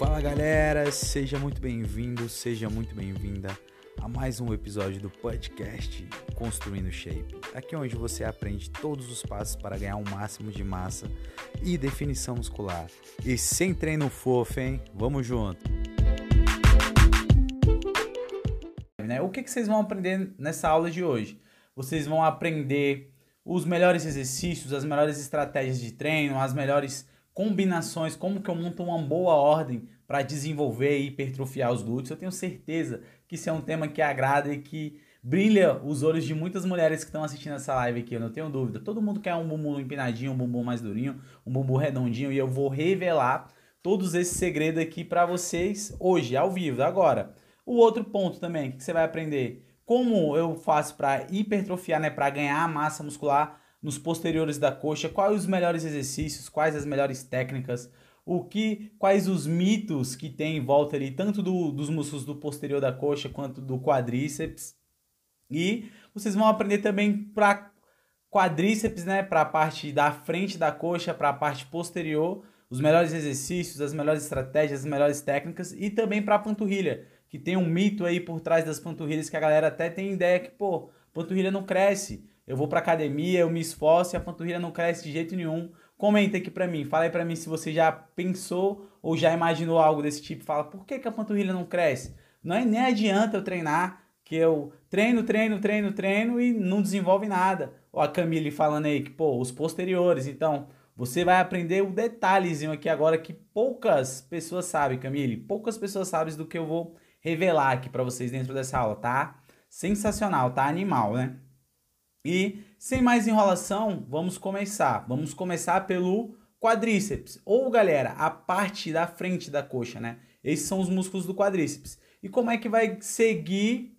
Fala galera, seja muito bem-vindo, seja muito bem-vinda a mais um episódio do podcast Construindo Shape. Aqui é onde você aprende todos os passos para ganhar o um máximo de massa e definição muscular. E sem treino fofo, hein? Vamos junto! Né? O que, que vocês vão aprender nessa aula de hoje? Vocês vão aprender os melhores exercícios, as melhores estratégias de treino, as melhores combinações, como que eu monto uma boa ordem para desenvolver e hipertrofiar os glúteos. Eu tenho certeza que isso é um tema que agrada e que brilha os olhos de muitas mulheres que estão assistindo essa live aqui, eu não tenho dúvida. Todo mundo quer um bumbum empinadinho, um bumbum mais durinho, um bumbum redondinho e eu vou revelar todos esses segredos aqui para vocês hoje, ao vivo, agora. O outro ponto também que você vai aprender como eu faço para hipertrofiar, né, para ganhar massa muscular nos posteriores da coxa, quais os melhores exercícios, quais as melhores técnicas, o que, quais os mitos que tem em volta ali, tanto do, dos músculos do posterior da coxa quanto do quadríceps. E vocês vão aprender também para quadríceps, né, para a parte da frente da coxa, para a parte posterior, os melhores exercícios, as melhores estratégias, as melhores técnicas e também para a panturrilha, que tem um mito aí por trás das panturrilhas que a galera até tem ideia que, pô, panturrilha não cresce. Eu vou para academia, eu me esforço e a panturrilha não cresce de jeito nenhum. Comenta aqui para mim, fala aí para mim se você já pensou ou já imaginou algo desse tipo. Fala, por que, que a panturrilha não cresce? Não é, nem adianta eu treinar, que eu treino, treino, treino, treino e não desenvolve nada. Ó, a Camille falando aí que, pô, os posteriores. Então, você vai aprender o detalhezinho aqui agora que poucas pessoas sabem, Camille. Poucas pessoas sabem do que eu vou revelar aqui para vocês dentro dessa aula, tá? Sensacional, tá? Animal, né? E sem mais enrolação, vamos começar. Vamos começar pelo quadríceps, ou galera, a parte da frente da coxa, né? Esses são os músculos do quadríceps. E como é que vai seguir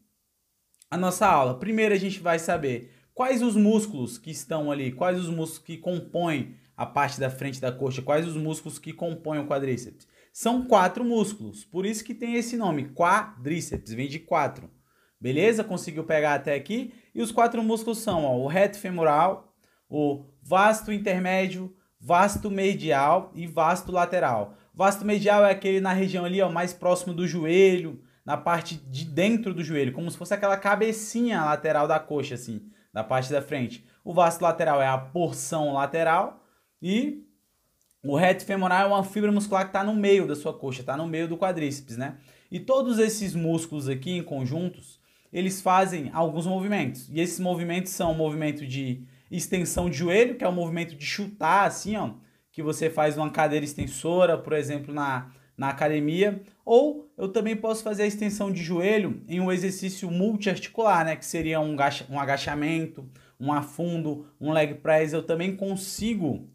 a nossa aula? Primeiro a gente vai saber quais os músculos que estão ali, quais os músculos que compõem a parte da frente da coxa, quais os músculos que compõem o quadríceps. São quatro músculos, por isso que tem esse nome, quadríceps, vem de quatro. Beleza? Conseguiu pegar até aqui? E os quatro músculos são ó, o reto femoral, o vasto intermédio, vasto medial e vasto lateral. Vasto medial é aquele na região ali, ó, mais próximo do joelho, na parte de dentro do joelho, como se fosse aquela cabecinha lateral da coxa, assim, da parte da frente. O vasto lateral é a porção lateral e o reto femoral é uma fibra muscular que está no meio da sua coxa, está no meio do quadríceps, né? E todos esses músculos aqui em conjuntos, eles fazem alguns movimentos. E esses movimentos são o movimento de extensão de joelho, que é o movimento de chutar, assim, ó, que você faz uma cadeira extensora, por exemplo, na, na academia. Ou eu também posso fazer a extensão de joelho em um exercício multiarticular, né, que seria um, um agachamento, um afundo, um leg press. Eu também consigo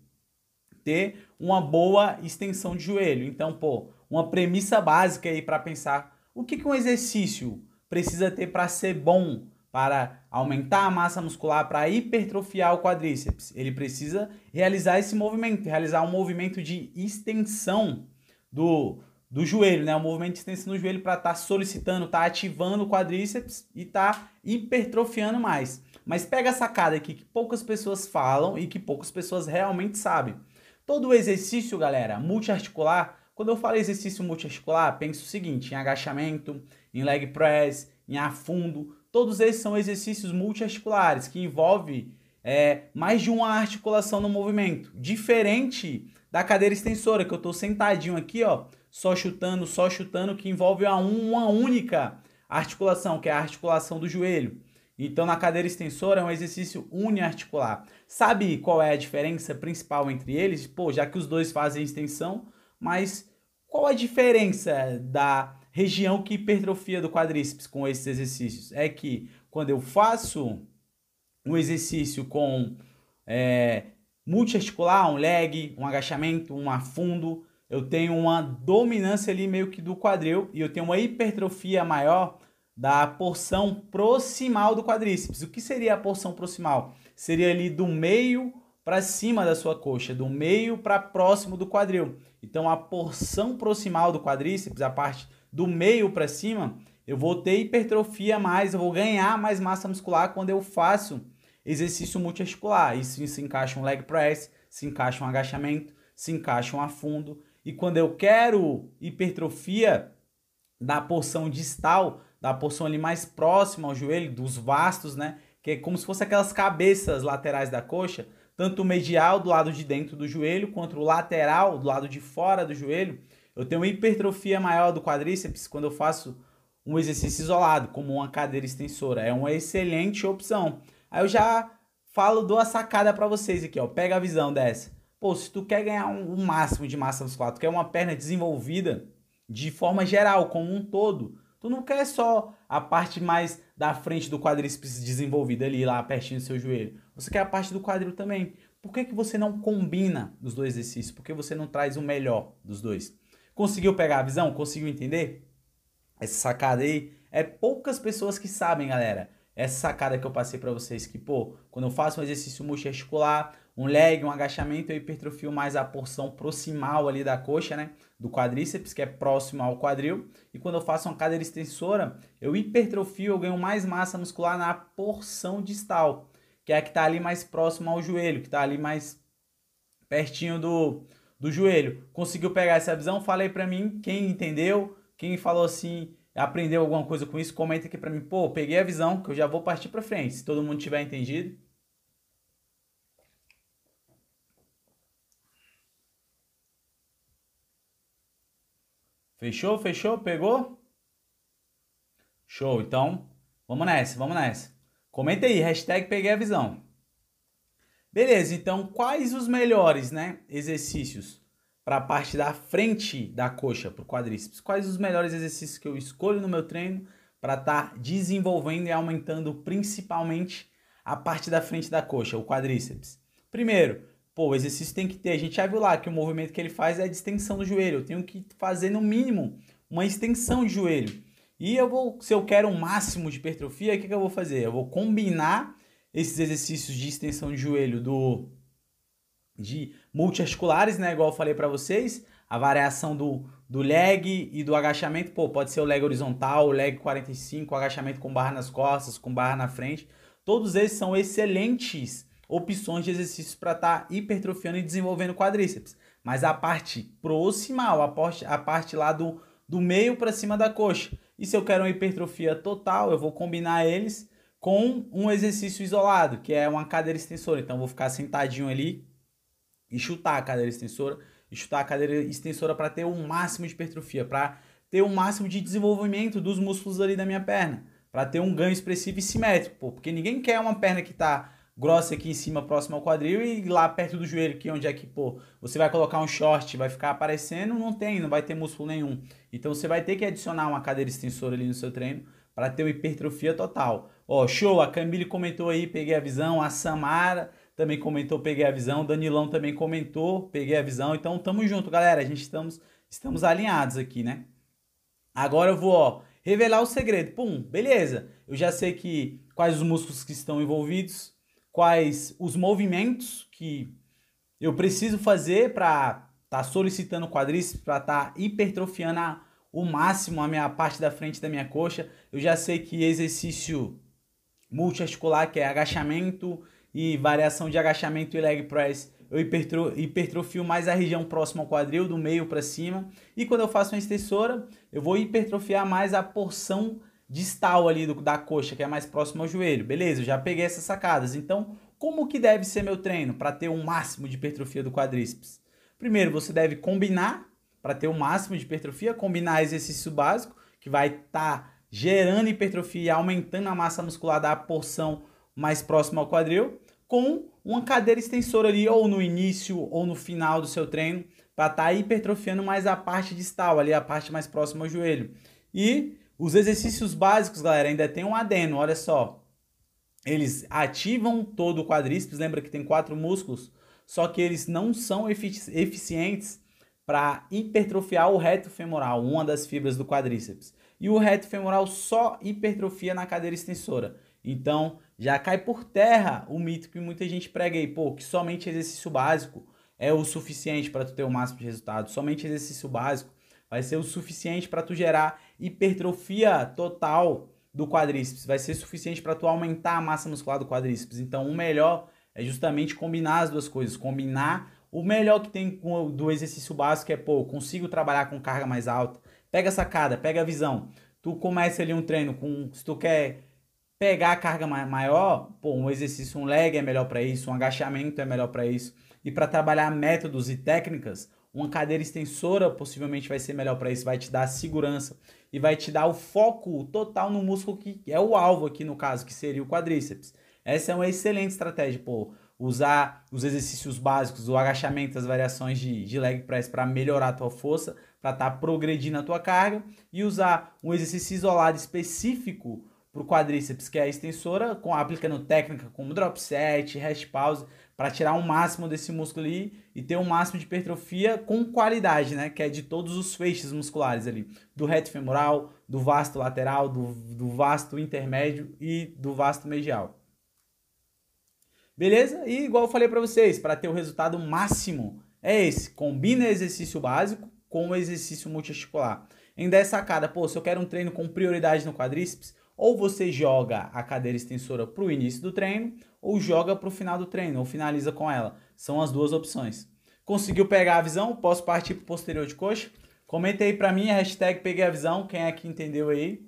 ter uma boa extensão de joelho. Então, pô, uma premissa básica aí para pensar o que, que um exercício precisa ter para ser bom, para aumentar a massa muscular, para hipertrofiar o quadríceps. Ele precisa realizar esse movimento, realizar um movimento de extensão do, do joelho, né? Um movimento de extensão do joelho para estar tá solicitando, estar tá ativando o quadríceps e tá hipertrofiando mais. Mas pega a sacada aqui que poucas pessoas falam e que poucas pessoas realmente sabem. Todo exercício, galera, multiarticular, quando eu falo exercício multiarticular, penso o seguinte, em agachamento, em leg press, em afundo, todos esses são exercícios multiarticulares que envolvem é, mais de uma articulação no movimento, diferente da cadeira extensora, que eu estou sentadinho aqui, ó, só chutando, só chutando, que envolve uma única articulação, que é a articulação do joelho. Então, na cadeira extensora é um exercício uniarticular. Sabe qual é a diferença principal entre eles? Pô, já que os dois fazem extensão, mas qual a diferença da região que hipertrofia do quadríceps com esses exercícios? É que quando eu faço um exercício com é, multiarticular, um leg, um agachamento, um afundo, eu tenho uma dominância ali meio que do quadril e eu tenho uma hipertrofia maior da porção proximal do quadríceps. O que seria a porção proximal? Seria ali do meio para cima da sua coxa, do meio para próximo do quadril. Então a porção proximal do quadríceps, a parte do meio para cima, eu vou ter hipertrofia mais, eu vou ganhar mais massa muscular quando eu faço exercício multiarticular. Isso se encaixa um leg press, se encaixa um agachamento, se encaixa um afundo E quando eu quero hipertrofia da porção distal, da porção ali mais próxima ao joelho, dos vastos, né? Que é como se fosse aquelas cabeças laterais da coxa, tanto o medial do lado de dentro do joelho, quanto o lateral do lado de fora do joelho. Eu tenho hipertrofia maior do quadríceps quando eu faço um exercício isolado, como uma cadeira extensora. É uma excelente opção. Aí eu já falo, dou a sacada para vocês aqui, ó. Pega a visão dessa. Pô, se tu quer ganhar um, um máximo de massa muscular, tu quer uma perna desenvolvida de forma geral, como um todo, tu não quer só a parte mais da frente do quadríceps desenvolvida ali, lá pertinho do seu joelho. Você quer a parte do quadril também. Por que, que você não combina os dois exercícios? Por que você não traz o melhor dos dois? Conseguiu pegar a visão? Conseguiu entender? essa sacada aí, é poucas pessoas que sabem, galera. Essa sacada que eu passei para vocês, que, pô, quando eu faço um exercício multiarticular, um leg, um agachamento, eu hipertrofio mais a porção proximal ali da coxa, né? Do quadríceps, que é próximo ao quadril. E quando eu faço uma cadeira extensora, eu hipertrofio, eu ganho mais massa muscular na porção distal, que é a que tá ali mais próximo ao joelho, que tá ali mais pertinho do, do joelho. Conseguiu pegar essa visão? Falei para mim, quem entendeu, quem falou assim, aprendeu alguma coisa com isso, comenta aqui para mim. Pô, peguei a visão que eu já vou partir para frente, se todo mundo tiver entendido. Fechou? Fechou? Pegou? Show. Então, vamos nessa, vamos nessa. Comenta aí, hashtag peguei a visão. Beleza, então quais os melhores né, exercícios para a parte da frente da coxa, para o quadríceps. Quais os melhores exercícios que eu escolho no meu treino para estar tá desenvolvendo e aumentando principalmente a parte da frente da coxa, o quadríceps? Primeiro, pô, o exercício tem que ter, a gente já viu lá que o movimento que ele faz é a extensão do joelho. Eu tenho que fazer no mínimo uma extensão de joelho. E eu vou, se eu quero um máximo de hipertrofia, o que, que eu vou fazer? Eu vou combinar esses exercícios de extensão de joelho do de multiarticulares, né? Igual eu falei para vocês, a variação do, do leg e do agachamento, pô, pode ser o leg horizontal, o leg 45, o agachamento com barra nas costas, com barra na frente. Todos esses são excelentes opções de exercícios para estar tá hipertrofiando e desenvolvendo quadríceps. Mas a parte proximal, a parte, a parte lá do, do meio para cima da coxa. E se eu quero uma hipertrofia total, eu vou combinar eles com um exercício isolado, que é uma cadeira extensora. Então, vou ficar sentadinho ali, e chutar a cadeira extensora e chutar a cadeira extensora para ter o um máximo de hipertrofia, para ter o um máximo de desenvolvimento dos músculos ali da minha perna, para ter um ganho expressivo e simétrico, pô, porque ninguém quer uma perna que tá grossa aqui em cima, próximo ao quadril e lá perto do joelho, que é onde é que, pô, você vai colocar um short, vai ficar aparecendo, não tem, não vai ter músculo nenhum. Então você vai ter que adicionar uma cadeira extensora ali no seu treino para ter uma hipertrofia total. Ó, show, a Camille comentou aí, peguei a visão, a Samara também comentou, peguei a visão. Danilão também comentou, peguei a visão. Então, tamo junto, galera. A gente estamos, estamos alinhados aqui, né? Agora eu vou, ó, revelar o segredo. Pum, beleza. Eu já sei que quais os músculos que estão envolvidos, quais os movimentos que eu preciso fazer para estar tá solicitando quadríceps, para estar tá hipertrofiando a, o máximo a minha parte da frente da minha coxa. Eu já sei que exercício multiarticular, que é agachamento e variação de agachamento e leg press, eu hipertrofio mais a região próxima ao quadril, do meio para cima. E quando eu faço uma extensora, eu vou hipertrofiar mais a porção distal ali do, da coxa, que é mais próximo ao joelho. Beleza, eu já peguei essas sacadas. Então, como que deve ser meu treino para ter um máximo de hipertrofia do quadríceps? Primeiro, você deve combinar para ter o um máximo de hipertrofia, combinar exercício básico, que vai estar tá gerando hipertrofia e aumentando a massa muscular da porção mais próxima ao quadril com uma cadeira extensora ali, ou no início ou no final do seu treino, para estar tá hipertrofiando mais a parte distal, ali a parte mais próxima ao joelho. E os exercícios básicos, galera, ainda tem um adeno, olha só. Eles ativam todo o quadríceps, lembra que tem quatro músculos, só que eles não são eficientes para hipertrofiar o reto femoral, uma das fibras do quadríceps. E o reto femoral só hipertrofia na cadeira extensora. Então, já cai por terra o mito que muita gente prega aí, pô, que somente exercício básico é o suficiente para tu ter o máximo de resultado. Somente exercício básico vai ser o suficiente para tu gerar hipertrofia total do quadríceps, vai ser suficiente para tu aumentar a massa muscular do quadríceps. Então, o melhor é justamente combinar as duas coisas, combinar O melhor que tem do exercício básico é, pô, consigo trabalhar com carga mais alta. Pega a sacada, pega a visão. Tu começa ali um treino com, se tu quer pegar a carga maior, pô, um exercício, um leg é melhor para isso, um agachamento é melhor para isso. E para trabalhar métodos e técnicas, uma cadeira extensora possivelmente vai ser melhor para isso, vai te dar segurança e vai te dar o foco total no músculo que é o alvo aqui no caso, que seria o quadríceps. Essa é uma excelente estratégia, pô, usar os exercícios básicos, o agachamento, as variações de, de leg press para melhorar a tua força, para estar tá progredindo a tua carga e usar um exercício isolado específico para o quadríceps, que é a extensora, com aplicando técnica como drop set, rest pause, para tirar o máximo desse músculo ali e ter o um máximo de hipertrofia com qualidade, né? Que é de todos os feixes musculares ali, do reto femoral, do vasto lateral, do, do vasto intermédio e do vasto medial. Beleza? E igual eu falei para vocês, para ter o resultado máximo é esse, combina exercício básico com o exercício multiarticular. Ainda é sacada, pô, se eu quero um treino com prioridade no quadríceps, ou você joga a cadeira extensora para o início do treino, ou joga para o final do treino, ou finaliza com ela. São as duas opções. Conseguiu pegar a visão? Posso partir para o posterior de coxa? Comenta aí para mim hashtag peguei a visão, quem é que entendeu aí.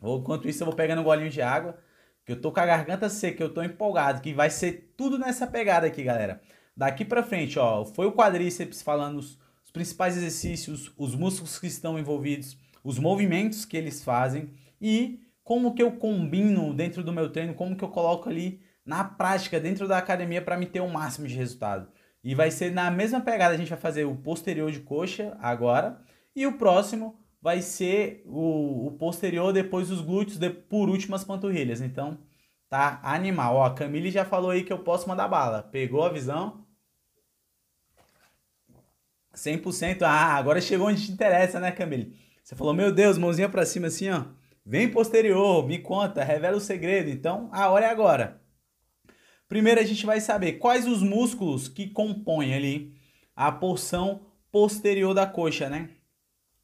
Ou, enquanto isso eu vou pegando um golinho de água, que eu tô com a garganta seca, eu tô empolgado, que vai ser tudo nessa pegada aqui, galera. Daqui para frente, ó, foi o quadríceps falando os principais exercícios, os músculos que estão envolvidos, os movimentos que eles fazem e como que eu combino dentro do meu treino, como que eu coloco ali na prática dentro da academia para me ter o máximo de resultado. E vai ser na mesma pegada, a gente vai fazer o posterior de coxa agora e o próximo vai ser o, o posterior depois os glúteos, de, por último as panturrilhas. Então, tá animal. Ó, a Camille já falou aí que eu posso mandar bala. Pegou a visão? 100%. Ah, agora chegou onde te interessa, né, Camille? Você falou, meu Deus, mãozinha para cima assim, ó. Vem posterior, me conta, revela o segredo. Então, a hora é agora. Primeiro a gente vai saber quais os músculos que compõem ali a porção posterior da coxa, né?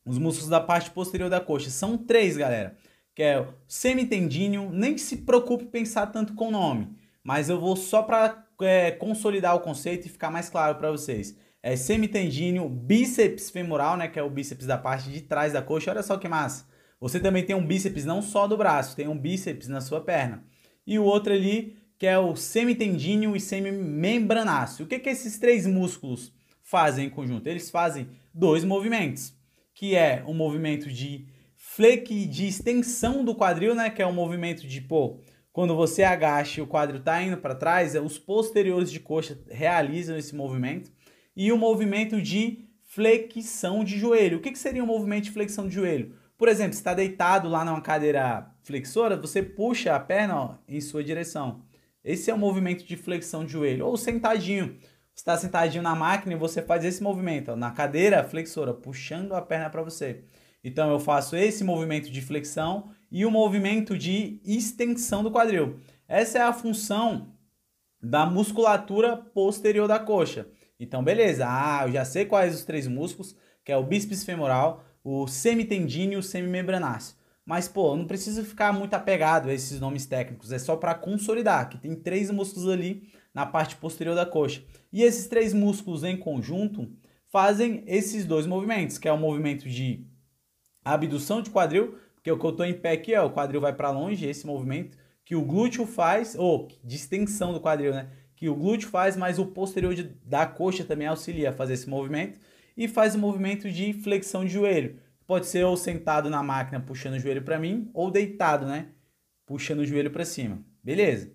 Os músculos da parte posterior da coxa. São três, galera. Que é o semitendíneo. Nem se preocupe pensar tanto com o nome. Mas eu vou só para é, consolidar o conceito e ficar mais claro para vocês. É semitendíneo, bíceps femoral, né? Que é o bíceps da parte de trás da coxa. Olha só que massa. Você também tem um bíceps não só do braço, tem um bíceps na sua perna. E o outro ali, que é o semitendíneo e semimembranáceo. O que, que esses três músculos fazem em conjunto? Eles fazem dois movimentos, que é o movimento de fleque de extensão do quadril, né? Que é o movimento de, pô, quando você agacha e o quadril está indo para trás, é os posteriores de coxa realizam esse movimento. E o movimento de flexão de joelho. O que, que seria um movimento de flexão de joelho? Por exemplo, está deitado lá numa cadeira flexora, você puxa a perna ó, em sua direção. Esse é o movimento de flexão de joelho. Ou sentadinho. Você está sentadinho na máquina e você faz esse movimento ó, na cadeira flexora, puxando a perna para você. Então eu faço esse movimento de flexão e o movimento de extensão do quadril. Essa é a função da musculatura posterior da coxa. Então, beleza. Ah, eu já sei quais os três músculos, que é o bíceps femoral, o semitendíneo e o semimembranáceo. Mas, pô, não precisa ficar muito apegado a esses nomes técnicos, é só para consolidar, que tem três músculos ali na parte posterior da coxa. E esses três músculos em conjunto fazem esses dois movimentos, que é o movimento de abdução de quadril, porque o que eu estou em pé aqui, ó, o quadril vai para longe, esse movimento que o glúteo faz, ou de extensão do quadril, né? Que o glúteo faz, mas o posterior de, da coxa também auxilia a fazer esse movimento e faz o movimento de flexão de joelho. Pode ser ou sentado na máquina puxando o joelho para mim ou deitado, né? Puxando o joelho para cima. Beleza?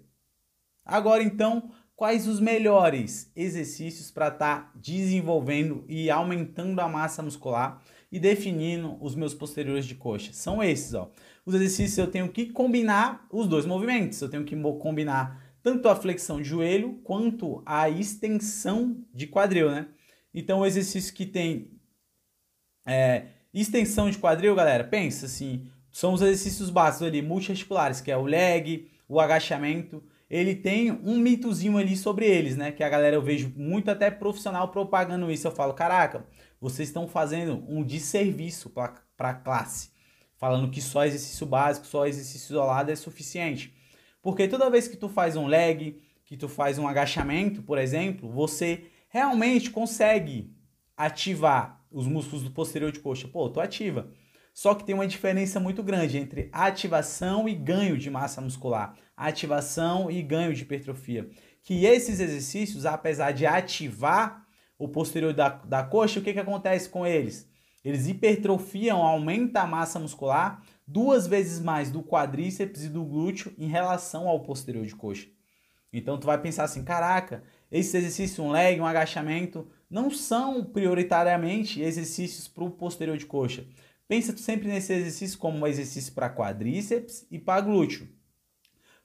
Agora então, quais os melhores exercícios para estar tá desenvolvendo e aumentando a massa muscular e definindo os meus posteriores de coxa? São esses, ó. Os exercícios eu tenho que combinar os dois movimentos. Eu tenho que combinar tanto a flexão de joelho quanto a extensão de quadril, né? Então, o exercício que tem é, extensão de quadril, galera, pensa assim, são os exercícios básicos ali, multiarticulares, que é o leg, o agachamento. Ele tem um mitozinho ali sobre eles, né? Que a galera eu vejo muito até profissional propagando isso. Eu falo, caraca, vocês estão fazendo um desserviço para a classe. Falando que só exercício básico, só exercício isolado é suficiente. Porque toda vez que tu faz um leg, que tu faz um agachamento, por exemplo, você realmente consegue ativar os músculos do posterior de coxa. Pô, tô ativa. Só que tem uma diferença muito grande entre ativação e ganho de massa muscular, ativação e ganho de hipertrofia. Que esses exercícios, apesar de ativar o posterior da, da coxa, o que, que acontece com eles? Eles hipertrofiam, aumenta a massa muscular duas vezes mais do quadríceps e do glúteo em relação ao posterior de coxa. Então tu vai pensar assim, caraca, esses exercícios, um leg, um agachamento, não são prioritariamente exercícios para o posterior de coxa. Pensa tu sempre nesse exercício como um exercício para quadríceps e para glúteo.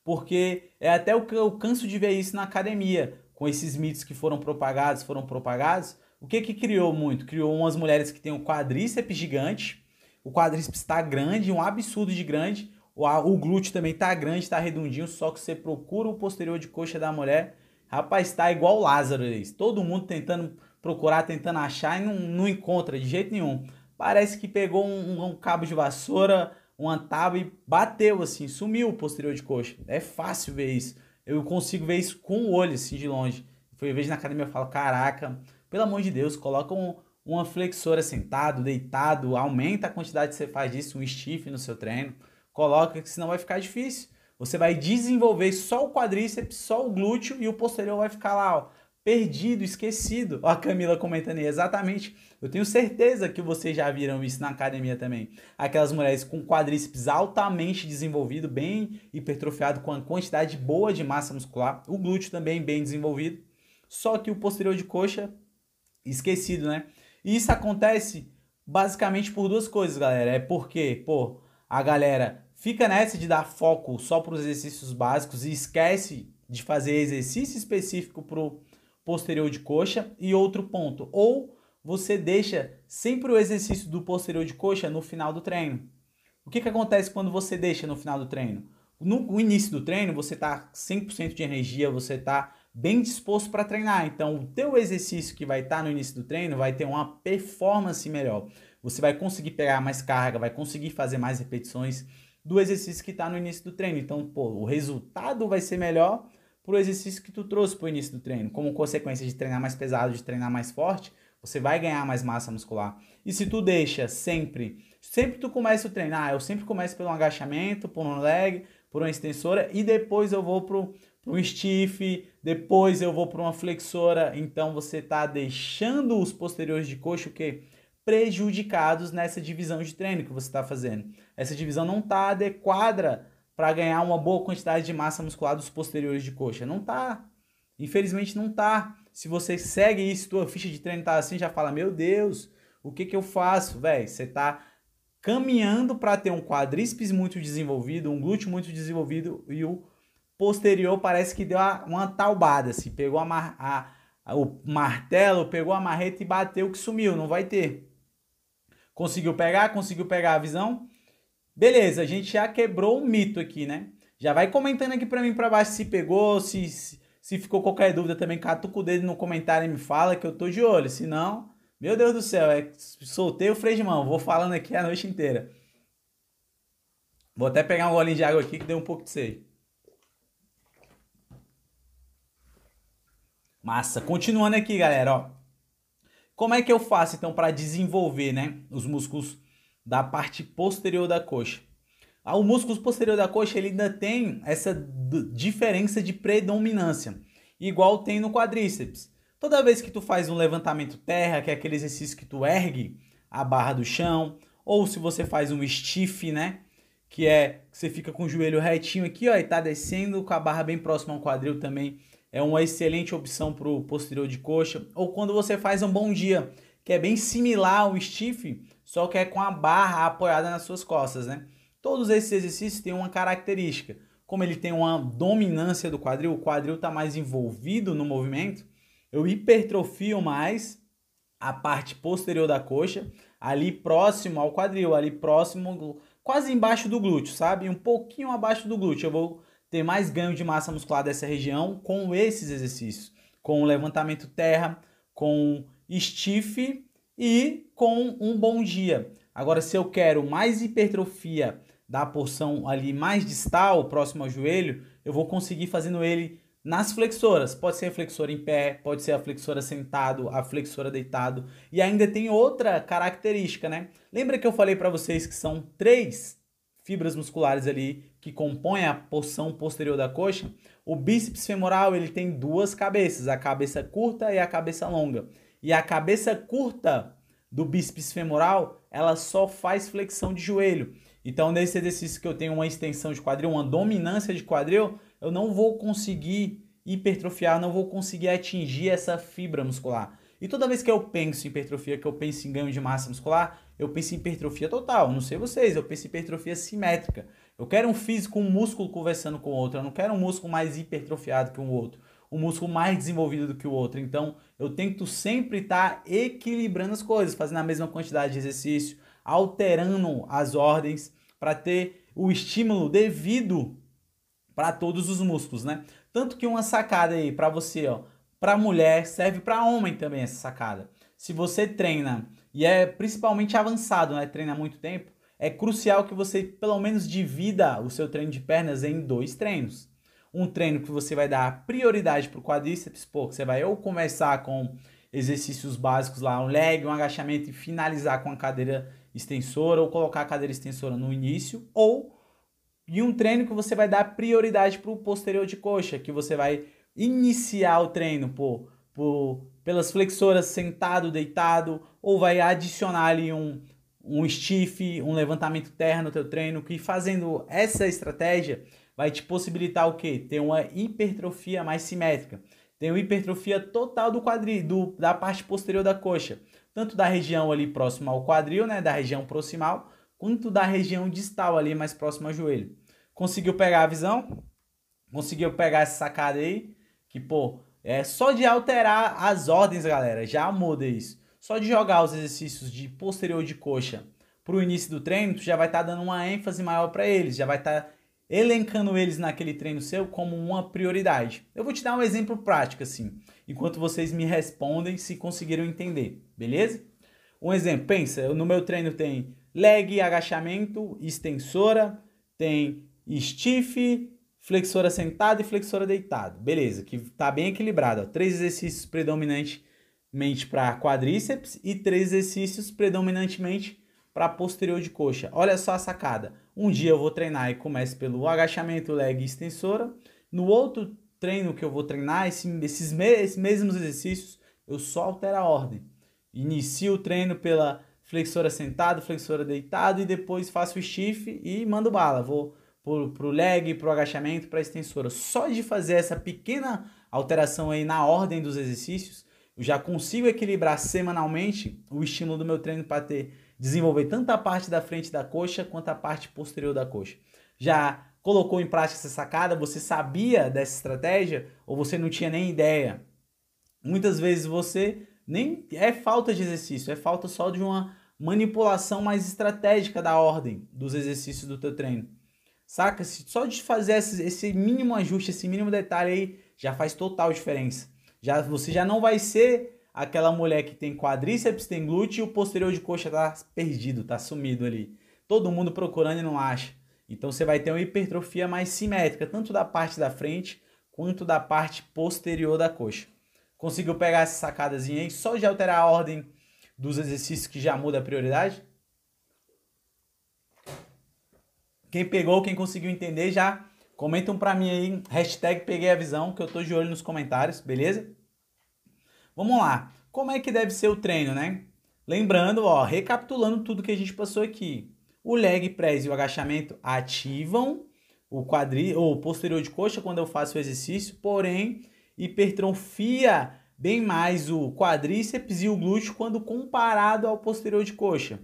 Porque é até o que eu canso de ver isso na academia, com esses mitos que foram propagados, foram propagados. O que que criou muito? Criou umas mulheres que têm um quadríceps gigante, o quadríceps está grande, um absurdo de grande, o, o glúteo também está grande, está redondinho, só que você procura o posterior de coxa da mulher, rapaz, está igual Lázaro, todo mundo tentando procurar, tentando achar e não, não encontra de jeito nenhum. Parece que pegou um, um cabo de vassoura, uma tábua e bateu assim, sumiu o posterior de coxa. É fácil ver isso. Eu consigo ver isso com o olho, assim, de longe. Eu vejo na academia e falo, caraca, pelo amor de Deus, coloca um, uma flexora sentado, deitado, aumenta a quantidade que você faz disso, um stiff no seu treino. Coloca, que senão vai ficar difícil. Você vai desenvolver só o quadríceps, só o glúteo e o posterior vai ficar lá, ó, perdido, esquecido. Ó, a Camila comentando aí, exatamente. Eu tenho certeza que vocês já viram isso na academia também. Aquelas mulheres com quadríceps altamente desenvolvido, bem hipertrofiado, com uma quantidade boa de massa muscular. O glúteo também bem desenvolvido. Só que o posterior de coxa, esquecido, né? E isso acontece basicamente por duas coisas, galera. É porque, pô, a galera fica nessa de dar foco só para os exercícios básicos e esquece de fazer exercício específico pro posterior de coxa. E outro ponto, ou você deixa sempre o exercício do posterior de coxa no final do treino. O que, que acontece quando você deixa no final do treino? No início do treino, você está 100% de energia, você está bem disposto para treinar. Então, o teu exercício que vai estar tá no início do treino vai ter uma performance melhor. Você vai conseguir pegar mais carga, vai conseguir fazer mais repetições do exercício que está no início do treino. Então, pô, o resultado vai ser melhor para o exercício que tu trouxe para o início do treino. Como consequência de treinar mais pesado, de treinar mais forte, você vai ganhar mais massa muscular. E se tu deixa sempre, sempre tu começa o treino, ah, eu sempre começo pelo agachamento, por um leg, por uma extensora e depois eu vou pro um stiff, depois eu vou para uma flexora, então você está deixando os posteriores de coxa o quê? prejudicados nessa divisão de treino que você está fazendo. Essa divisão não está adequada para ganhar uma boa quantidade de massa muscular dos posteriores de coxa. Não tá. Infelizmente não tá. Se você segue isso, tua ficha de treino tá assim, já fala: "Meu Deus, o que que eu faço?", velho? Você tá caminhando para ter um quadríceps muito desenvolvido, um glúteo muito desenvolvido e o posterior parece que deu uma, taubada, assim, pegou a, a, a, o martelo, pegou a marreta e bateu que sumiu, não vai ter. Conseguiu pegar? Conseguiu pegar a visão? Beleza, a gente já quebrou o mito aqui, né? Já vai comentando aqui para mim para baixo se pegou, se, se, se, ficou qualquer dúvida também, catuca o dedo no comentário e me fala que eu tô de olho. Se não, meu Deus do céu, é, soltei o freio de mão, vou falando aqui a noite inteira. Vou até pegar um golinho de água aqui que deu um pouco de sede. Massa. Continuando aqui, galera, ó. Como é que eu faço então para desenvolver, né, os músculos da parte posterior da coxa. Ah, o músculo posterior da coxa ele ainda tem essa diferença de predominância, igual tem no quadríceps. Toda vez que tu faz um levantamento terra, que é aquele exercício que tu ergue a barra do chão, ou se você faz um stiff, né, que é que você fica com o joelho retinho aqui, ó, e tá descendo com a barra bem próxima ao quadril também, é uma excelente opção para o posterior de coxa. Ou quando você faz um bom dia, que é bem similar ao stiff, só que é com a barra apoiada nas suas costas, né? Todos esses exercícios têm uma característica. Como ele tem uma dominância do quadril, o quadril está mais envolvido no movimento, eu hipertrofio mais a parte posterior da coxa, ali próximo ao quadril, ali próximo, quase embaixo do glúteo, sabe? Um pouquinho abaixo do glúteo. Eu vou ter mais ganho de massa muscular dessa região com esses exercícios, com o levantamento terra, com stiff e com um bom dia. Agora, se eu quero mais hipertrofia da porção ali mais distal, próximo ao joelho, eu vou conseguir fazendo ele nas flexoras. Pode ser a flexora em pé, pode ser a flexora sentado, a flexora deitado. E ainda tem outra característica, né? Lembra que eu falei para vocês que são três fibras musculares ali que compõem a porção posterior da coxa? O bíceps femoral ele tem duas cabeças, a cabeça curta e a cabeça longa. E a cabeça curta do bíceps femoral, ela só faz flexão de joelho. Então, nesse exercício que eu tenho uma extensão de quadril, uma dominância de quadril, eu não vou conseguir hipertrofiar, não vou conseguir atingir essa fibra muscular. E toda vez que eu penso em hipertrofia, que eu penso em ganho de massa muscular, eu penso em hipertrofia total. Não sei vocês, eu penso em hipertrofia simétrica. Eu quero um físico, um músculo conversando com o outro. Eu não quero um músculo mais hipertrofiado que o outro. Um músculo mais desenvolvido do que o outro. Então, eu tento sempre estar equilibrando as coisas, fazendo a mesma quantidade de exercício, alterando as ordens para ter o estímulo devido para todos os músculos, né? Tanto que uma sacada aí para você, ó, para mulher serve para homem também essa sacada. Se você treina e é principalmente avançado, né, treina há muito tempo, é crucial que você pelo menos divida o seu treino de pernas em dois treinos. Um treino que você vai dar prioridade para o quadríceps, pô, você vai ou começar com exercícios básicos lá, um leg, um agachamento e finalizar com a cadeira extensora ou colocar a cadeira extensora no início, ou e um treino que você vai dar prioridade para o posterior de coxa, que você vai iniciar o treino por, por, pelas flexoras sentado, deitado, ou vai adicionar ali um, um stiff, um levantamento terra no teu treino, que fazendo essa estratégia vai te possibilitar o quê? Ter uma hipertrofia mais simétrica. Tem uma hipertrofia total do quadril, da parte posterior da coxa, tanto da região ali próxima ao quadril, né, da região proximal, quanto da região distal ali mais próxima ao joelho. Conseguiu pegar a visão? Conseguiu pegar essa sacada aí? Que, pô, é só de alterar as ordens, galera, já muda isso. Só de jogar os exercícios de posterior de coxa para o início do treino, tu já vai estar tá dando uma ênfase maior para eles, já vai estar tá elencando eles naquele treino seu como uma prioridade. Eu vou te dar um exemplo prático assim, enquanto vocês me respondem se conseguiram entender, beleza? Um exemplo, pensa, no meu treino tem leg, agachamento, extensora, tem stiff, flexora sentada e flexora deitado. Beleza, que tá bem equilibrado. Ó. Três exercícios predominantemente para quadríceps e três exercícios predominantemente para posterior de coxa. Olha só a sacada. Um dia eu vou treinar e começo pelo agachamento, leg e extensora. No outro treino que eu vou treinar, esse, esses, me esses mesmos exercícios, eu só altero a ordem. Inicio o treino pela flexora sentado, flexora deitado e depois faço o stiff e mando bala. Vou para o leg, para o agachamento, para a extensora. Só de fazer essa pequena alteração aí na ordem dos exercícios, eu já consigo equilibrar semanalmente o estímulo do meu treino para ter desenvolver tanto a parte da frente da coxa quanto a parte posterior da coxa. Já colocou em prática essa sacada? Você sabia dessa estratégia ou você não tinha nem ideia? Muitas vezes você nem é falta de exercício, é falta só de uma manipulação mais estratégica da ordem dos exercícios do teu treino. Saca? Só de fazer esse, esse mínimo ajuste, esse mínimo detalhe aí, já faz total diferença. Já, você já não vai ser aquela mulher que tem quadríceps, tem glúteo e o posterior de coxa tá perdido, tá sumido ali. Todo mundo procurando e não acha. Então você vai ter uma hipertrofia mais simétrica, tanto da parte da frente quanto da parte posterior da coxa. Conseguiu pegar essa sacadazinha aí só de alterar a ordem dos exercícios que já muda a prioridade? Quem pegou, quem conseguiu entender, já comentam para mim aí, hashtag peguei a visão, que eu tô de olho nos comentários, beleza? Vamos lá. Como é que deve ser o treino, né? Lembrando, ó, recapitulando tudo que a gente passou aqui. O leg press e o agachamento ativam o quadril ou posterior de coxa quando eu faço o exercício, porém hipertrofia bem mais o quadríceps e o glúteo quando comparado ao posterior de coxa.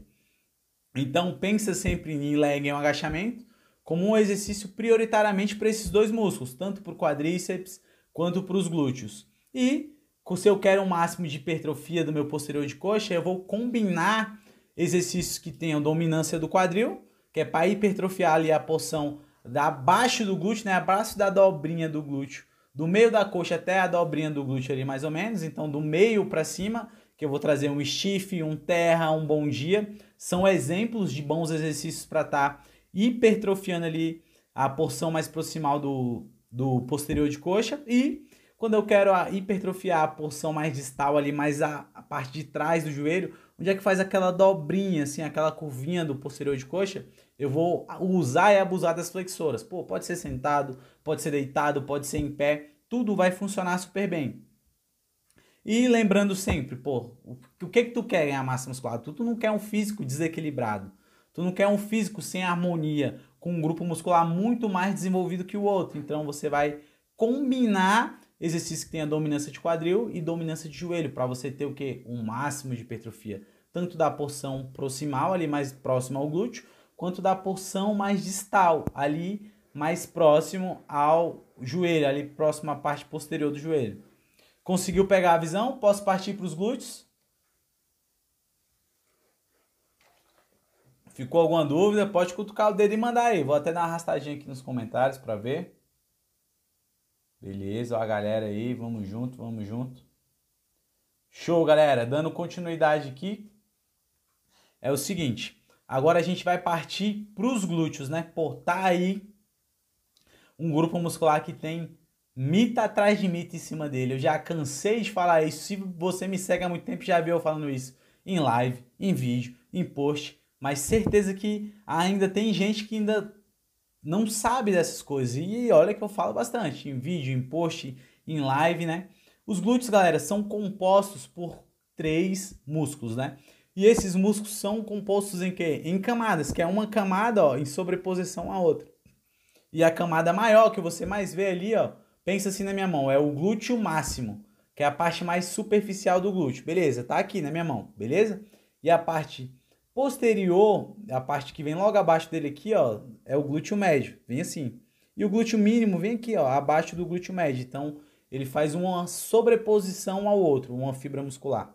Então pensa sempre em leg e um agachamento como um exercício prioritariamente para esses dois músculos, tanto para o quadríceps quanto para os glúteos. E se eu quero um máximo de hipertrofia do meu posterior de coxa, eu vou combinar exercícios que tenham dominância do quadril, que é para hipertrofiar ali a porção da abaixo do glúteo, né, abaixo da dobrinha do glúteo, do meio da coxa até a dobrinha do glúteo ali mais ou menos, então do meio para cima, que eu vou trazer um stiff, um terra, um bom dia, são exemplos de bons exercícios para estar tá hipertrofiando ali a porção mais proximal do, do posterior de coxa e quando eu quero hipertrofiar a porção mais distal ali, mais a, a, parte de trás do joelho, onde é que faz aquela dobrinha, assim, aquela curvinha do posterior de coxa, eu vou usar e abusar das flexoras. Pô, pode ser sentado, pode ser deitado, pode ser em pé, tudo vai funcionar super bem. E lembrando sempre, pô, o que que tu quer ganhar massa muscular? Tu, tu não quer um físico desequilibrado. Tu não quer um físico sem harmonia, com um grupo muscular muito mais desenvolvido que o outro. Então você vai combinar exercícios que tenha dominância de quadril e dominância de joelho, para você ter o que? Um máximo de hipertrofia, tanto da porção proximal, ali mais próxima ao glúteo, quanto da porção mais distal, ali mais próximo ao joelho, ali próximo à parte posterior do joelho. Conseguiu pegar a visão? Posso partir para os glúteos? Ficou alguma dúvida? Pode cutucar o dedo e mandar aí. Vou até dar uma arrastadinha aqui nos comentários para ver. Beleza, ó a galera aí, vamos junto, vamos junto. Show, galera. Dando continuidade aqui, é o seguinte. Agora a gente vai partir para os glúteos, né? Tá aí um grupo muscular que tem mita atrás de mita em cima dele. Eu já cansei de falar isso. Se você me segue há muito tempo, já viu eu falando isso em live, em vídeo, em post. Mas certeza que ainda tem gente que ainda não sabe dessas coisas. E olha que eu falo bastante em vídeo, em post, em live, né? Os glúteos, galera, são compostos por três músculos, né? E esses músculos são compostos em quê? Em camadas, que é uma camada, ó, em sobreposição à outra. E a camada maior que você mais vê ali, ó, pensa assim na minha mão, é o glúteo máximo, que é a parte mais superficial do glúteo. Beleza? Tá aqui na minha mão, beleza? E a parte Posterior, a parte que vem logo abaixo dele aqui, ó, é o glúteo médio, vem assim. E o glúteo mínimo vem aqui, ó, abaixo do glúteo médio. Então, ele faz uma sobreposição ao outro, uma fibra muscular.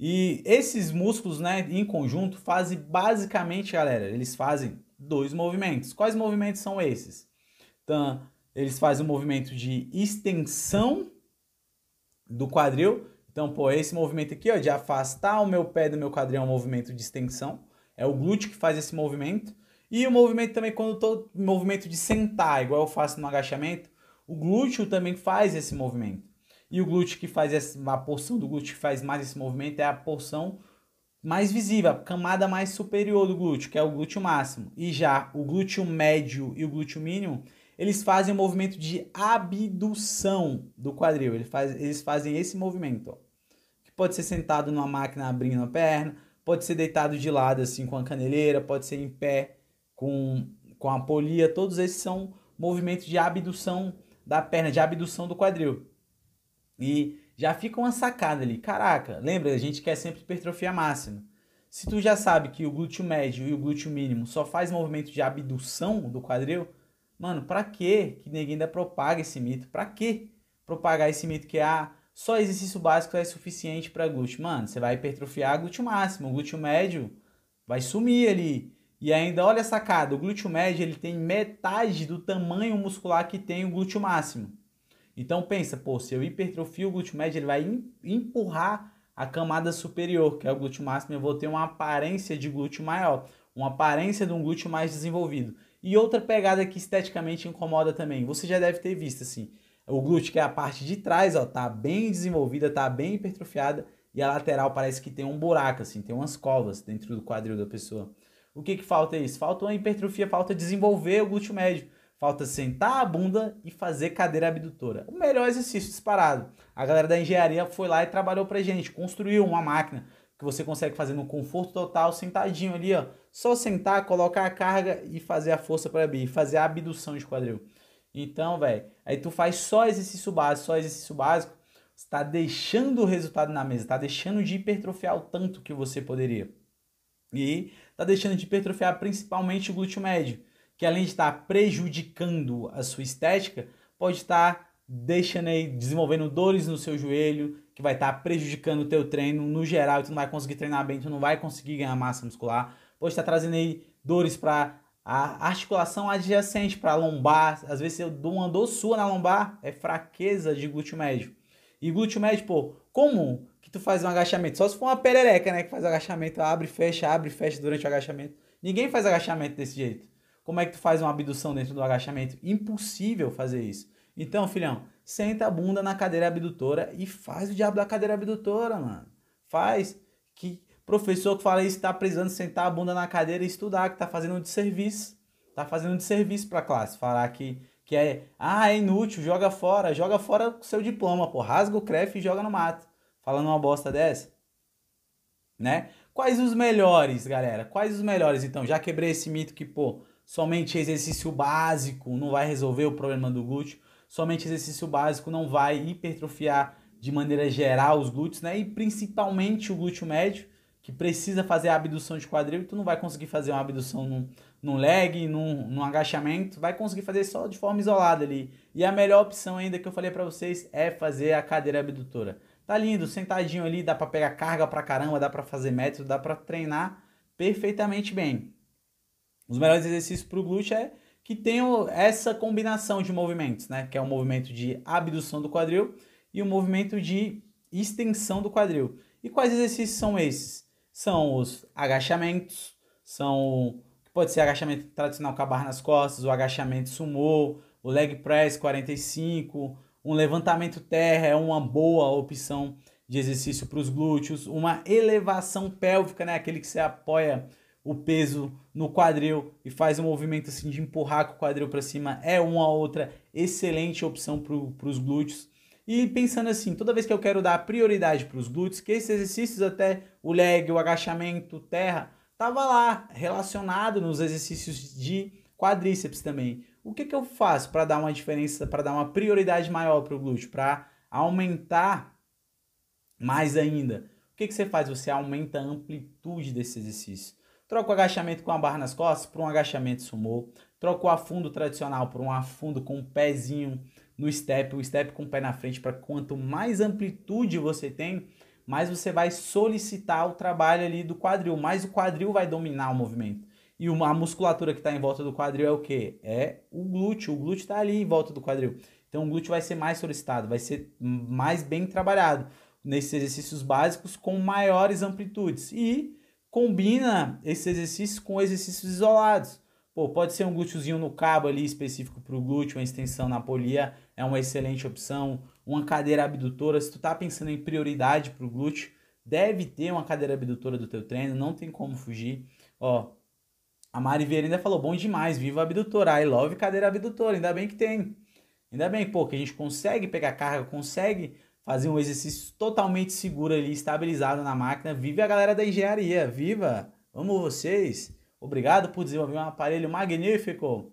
E esses músculos, né, em conjunto, fazem basicamente, galera, eles fazem dois movimentos. Quais movimentos são esses? Então, eles fazem um movimento de extensão do quadril então, pô, esse movimento aqui, ó, de afastar o meu pé do meu quadril é um movimento de extensão. É o glúteo que faz esse movimento. E o movimento também, quando eu tô movimento de sentar, igual eu faço no agachamento, o glúteo também faz esse movimento. E o glúteo que faz essa, a porção do glúteo que faz mais esse movimento é a porção mais visível, a camada mais superior do glúteo, que é o glúteo máximo. E já o glúteo médio e o glúteo mínimo, eles fazem o movimento de abdução do quadril. Eles, faz, eles fazem esse movimento, ó pode ser sentado numa máquina abrindo a perna, pode ser deitado de lado assim com a caneleira, pode ser em pé com, com a polia, todos esses são movimentos de abdução da perna, de abdução do quadril. E já fica uma sacada ali. Caraca, lembra, a gente quer sempre hipertrofia máxima. Se tu já sabe que o glúteo médio e o glúteo mínimo só faz movimento de abdução do quadril, mano, pra que que ninguém ainda propaga esse mito? Pra que propagar esse mito que ah, só exercício básico é suficiente para glúteo. Mano, você vai hipertrofiar glúteo máximo, o glúteo médio vai sumir ali. E ainda, olha a sacada, o glúteo médio ele tem metade do tamanho muscular que tem o glúteo máximo. Então pensa, pô, se eu hipertrofio o glúteo médio, ele vai empurrar a camada superior, que é o glúteo máximo, eu vou ter uma aparência de glúteo maior, uma aparência de um glúteo mais desenvolvido. E outra pegada que esteticamente incomoda também, você já deve ter visto assim, o glúteo, que é a parte de trás, ó, tá bem desenvolvida, tá bem hipertrofiada. E a lateral parece que tem um buraco, assim, tem umas covas dentro do quadril da pessoa. O que que falta é isso? Falta uma hipertrofia, falta desenvolver o glúteo médio. Falta sentar a bunda e fazer cadeira abdutora. O melhor exercício disparado. A galera da engenharia foi lá e trabalhou pra gente, construiu uma máquina que você consegue fazer no conforto total, sentadinho ali, ó. Só sentar, colocar a carga e fazer a força para abrir, fazer a abdução de quadril. Então, velho, aí tu faz só exercício básico, só exercício básico, está deixando o resultado na mesa, está deixando de hipertrofiar o tanto que você poderia. E está deixando de hipertrofiar principalmente o glúteo médio, que além de estar prejudicando a sua estética, pode estar deixando aí, desenvolvendo dores no seu joelho, que vai estar prejudicando o teu treino no geral, tu não vai conseguir treinar bem, tu não vai conseguir ganhar massa muscular, pode estar trazendo aí dores para a articulação adjacente para a lombar, às vezes eu dou uma dor sua na lombar, é fraqueza de glúteo médio. E glúteo médio, pô, como que tu faz um agachamento? Só se for uma perereca, né, que faz agachamento, abre e fecha, abre e fecha durante o agachamento. Ninguém faz agachamento desse jeito. Como é que tu faz uma abdução dentro do agachamento? Impossível fazer isso. Então, filhão, senta a bunda na cadeira abdutora e faz o diabo da cadeira abdutora, mano. Faz. Que professor que fala isso tá precisando sentar a bunda na cadeira e estudar, que tá fazendo um desserviço. Tá fazendo um desserviço pra classe. Falar que, que é, ah, é inútil, joga fora. Joga fora o seu diploma, pô. Rasga o crefe e joga no mato. Falando uma bosta dessa. Né? Quais os melhores, galera? Quais os melhores? Então, já quebrei esse mito que, pô, somente exercício básico não vai resolver o problema do glúteo, somente exercício básico não vai hipertrofiar de maneira geral os glúteos, né? E principalmente o glúteo médio, que precisa fazer a abdução de quadril, tu não vai conseguir fazer uma abdução num, num leg, num, num agachamento, vai conseguir fazer só de forma isolada ali. E a melhor opção ainda que eu falei para vocês é fazer a cadeira abdutora. Tá lindo, sentadinho ali, dá para pegar carga pra caramba, dá para fazer método, dá para treinar perfeitamente bem. Os melhores exercícios para o glúteo é que tenham essa combinação de movimentos, né? Que é o movimento de abdução do quadril e o movimento de extensão do quadril. E quais exercícios são esses? São os agachamentos, são pode ser agachamento tradicional com a barra nas costas, o agachamento sumô, o leg press 45, um levantamento terra é uma boa opção de exercício para os glúteos, uma elevação pélvica, né, aquele que você apoia o peso no quadril e faz um movimento assim de empurrar com o quadril para cima é uma outra excelente opção para os glúteos. E pensando assim, toda vez que eu quero dar prioridade para os glúteos, que esses exercícios até o leg, o agachamento, terra, tava lá relacionado nos exercícios de quadríceps também. O que, que eu faço para dar uma diferença, para dar uma prioridade maior para o glúteo, para aumentar mais ainda? O que, que você faz? Você aumenta a amplitude desse exercício. Troca o agachamento com a barra nas costas por um agachamento sumô. Troca o afundo tradicional por um afundo com um pezinho no step, o step com o pé na frente, para quanto mais amplitude você tem, mais você vai solicitar o trabalho ali do quadril, mais o quadril vai dominar o movimento. E uma, a musculatura que está em volta do quadril é o que? É o glúteo. O glúteo está ali em volta do quadril. Então o glúteo vai ser mais solicitado, vai ser mais bem trabalhado nesses exercícios básicos com maiores amplitudes. E combina esses exercícios com exercícios isolados. Pô, pode ser um glúteozinho no cabo ali específico para o glúteo, uma extensão na polia é uma excelente opção. Uma cadeira abdutora, se tu tá pensando em prioridade para o glúteo, deve ter uma cadeira abdutora do teu treino, não tem como fugir. Ó, a Mari Vieira ainda falou, bom demais, viva abdutora, I love cadeira abdutora, ainda bem que tem. Ainda bem, pô, que a gente consegue pegar carga, consegue fazer um exercício totalmente seguro ali, estabilizado na máquina. Vive a galera da engenharia, viva! Amo vocês! Obrigado por desenvolver um aparelho magnífico!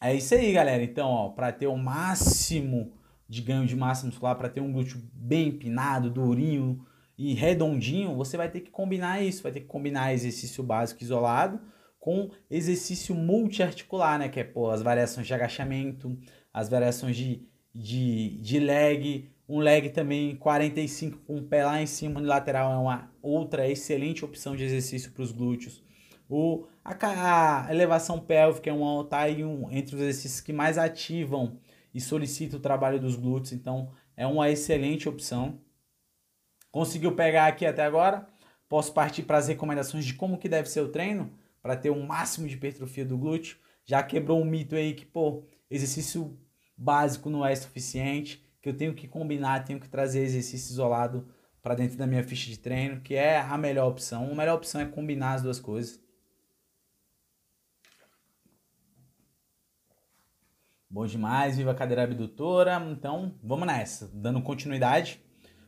É isso aí, galera. Então, para ter o máximo de ganho de massa muscular, para ter um glúteo bem empinado, durinho e redondinho, você vai ter que combinar isso, vai ter que combinar exercício básico isolado com exercício multiarticular, né, que é pô, as variações de agachamento, as variações de de, de leg, um leg também 45 com o pé lá em cima unilateral é uma outra excelente opção de exercício para os glúteos. O, a, a, elevação pélvica é uma tá aí um, entre os exercícios que mais ativam e solicitam o trabalho dos glúteos, então é uma excelente opção. Conseguiu pegar aqui até agora? Posso partir para as recomendações de como que deve ser o treino para ter o um máximo de hipertrofia do glúteo. Já quebrou um mito aí que, pô, exercício básico não é suficiente, que eu tenho que combinar, tenho que trazer exercício isolado para dentro da minha ficha de treino, que é a melhor opção. A melhor opção é combinar as duas coisas. Bom demais, viva a cadeira abdutora. Então, vamos nessa, dando continuidade.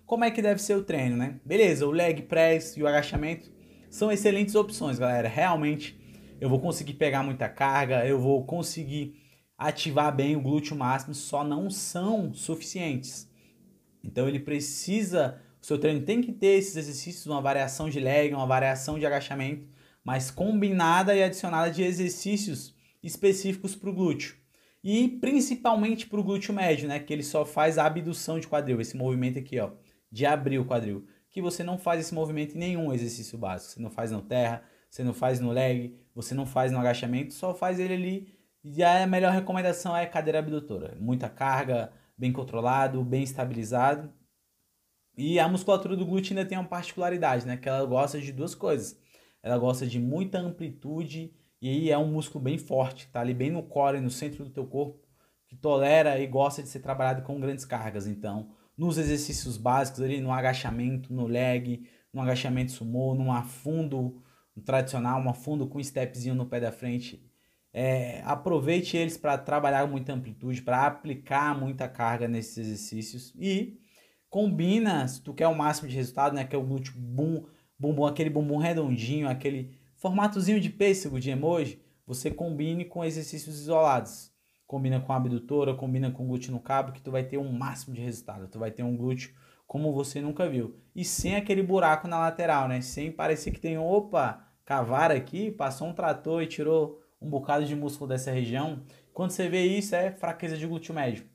Como é que deve ser o treino, né? Beleza, o leg press e o agachamento são excelentes opções, galera. Realmente eu vou conseguir pegar muita carga, eu vou conseguir ativar bem o glúteo máximo só não são suficientes. Então ele precisa, o seu treino tem que ter esses exercícios, uma variação de leg, uma variação de agachamento, mas combinada e adicionada de exercícios específicos para o glúteo. E principalmente para o glúteo médio, né? Que ele só faz a abdução de quadril, esse movimento aqui, ó, de abrir o quadril. Que você não faz esse movimento em nenhum exercício básico. Você não faz no terra, você não faz no leg, você não faz no agachamento, só faz ele ali e a melhor recomendação é cadeira abdutora. Muita carga, bem controlado, bem estabilizado. E a musculatura do glúteo ainda tem uma particularidade, né? Que ela gosta de duas coisas. Ela gosta de muita amplitude E aí é um músculo bem forte, tá ali bem no core, no centro do teu corpo, que tolera e gosta de ser trabalhado com grandes cargas. Então, nos exercícios básicos ali, no agachamento, no leg, no agachamento sumô, num afundo tradicional, um afundo com stepzinho no pé da frente. É, aproveite eles para trabalhar muita amplitude, para aplicar muita carga nesses exercícios e combina, se tu quer o máximo de resultado, né, que é o glúteo boom, bumbum, aquele bumbum redondinho, aquele formatozinho de pêssego de emoji, você combine com exercícios isolados. Combina com a abdutora, combina com glúteo no cabo, que tu vai ter um máximo de resultado. Tu vai ter um glúteo como você nunca viu. E sem aquele buraco na lateral, né? Sem parecer que tem, opa, cavara aqui, passou um trator e tirou um bocado de músculo dessa região. Quando você vê isso, é fraqueza de glúteo médio.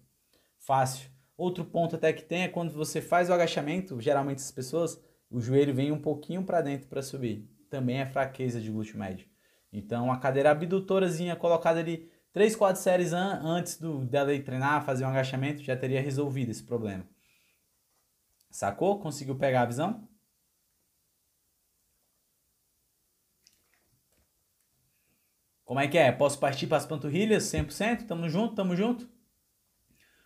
Fácil. Outro ponto até que tem é quando você faz o agachamento, geralmente as pessoas, o joelho vem um pouquinho para dentro para subir. Também é fraqueza de glúteo médio. Então, a cadeira abdutorazinha colocada ali 3, 4 séries an antes do, dela ir treinar, fazer um agachamento, já teria resolvido esse problema. Sacou? Conseguiu pegar a visão? Como é que é? Posso partir para as panturrilhas 100%? Tamo junto? Tamo junto?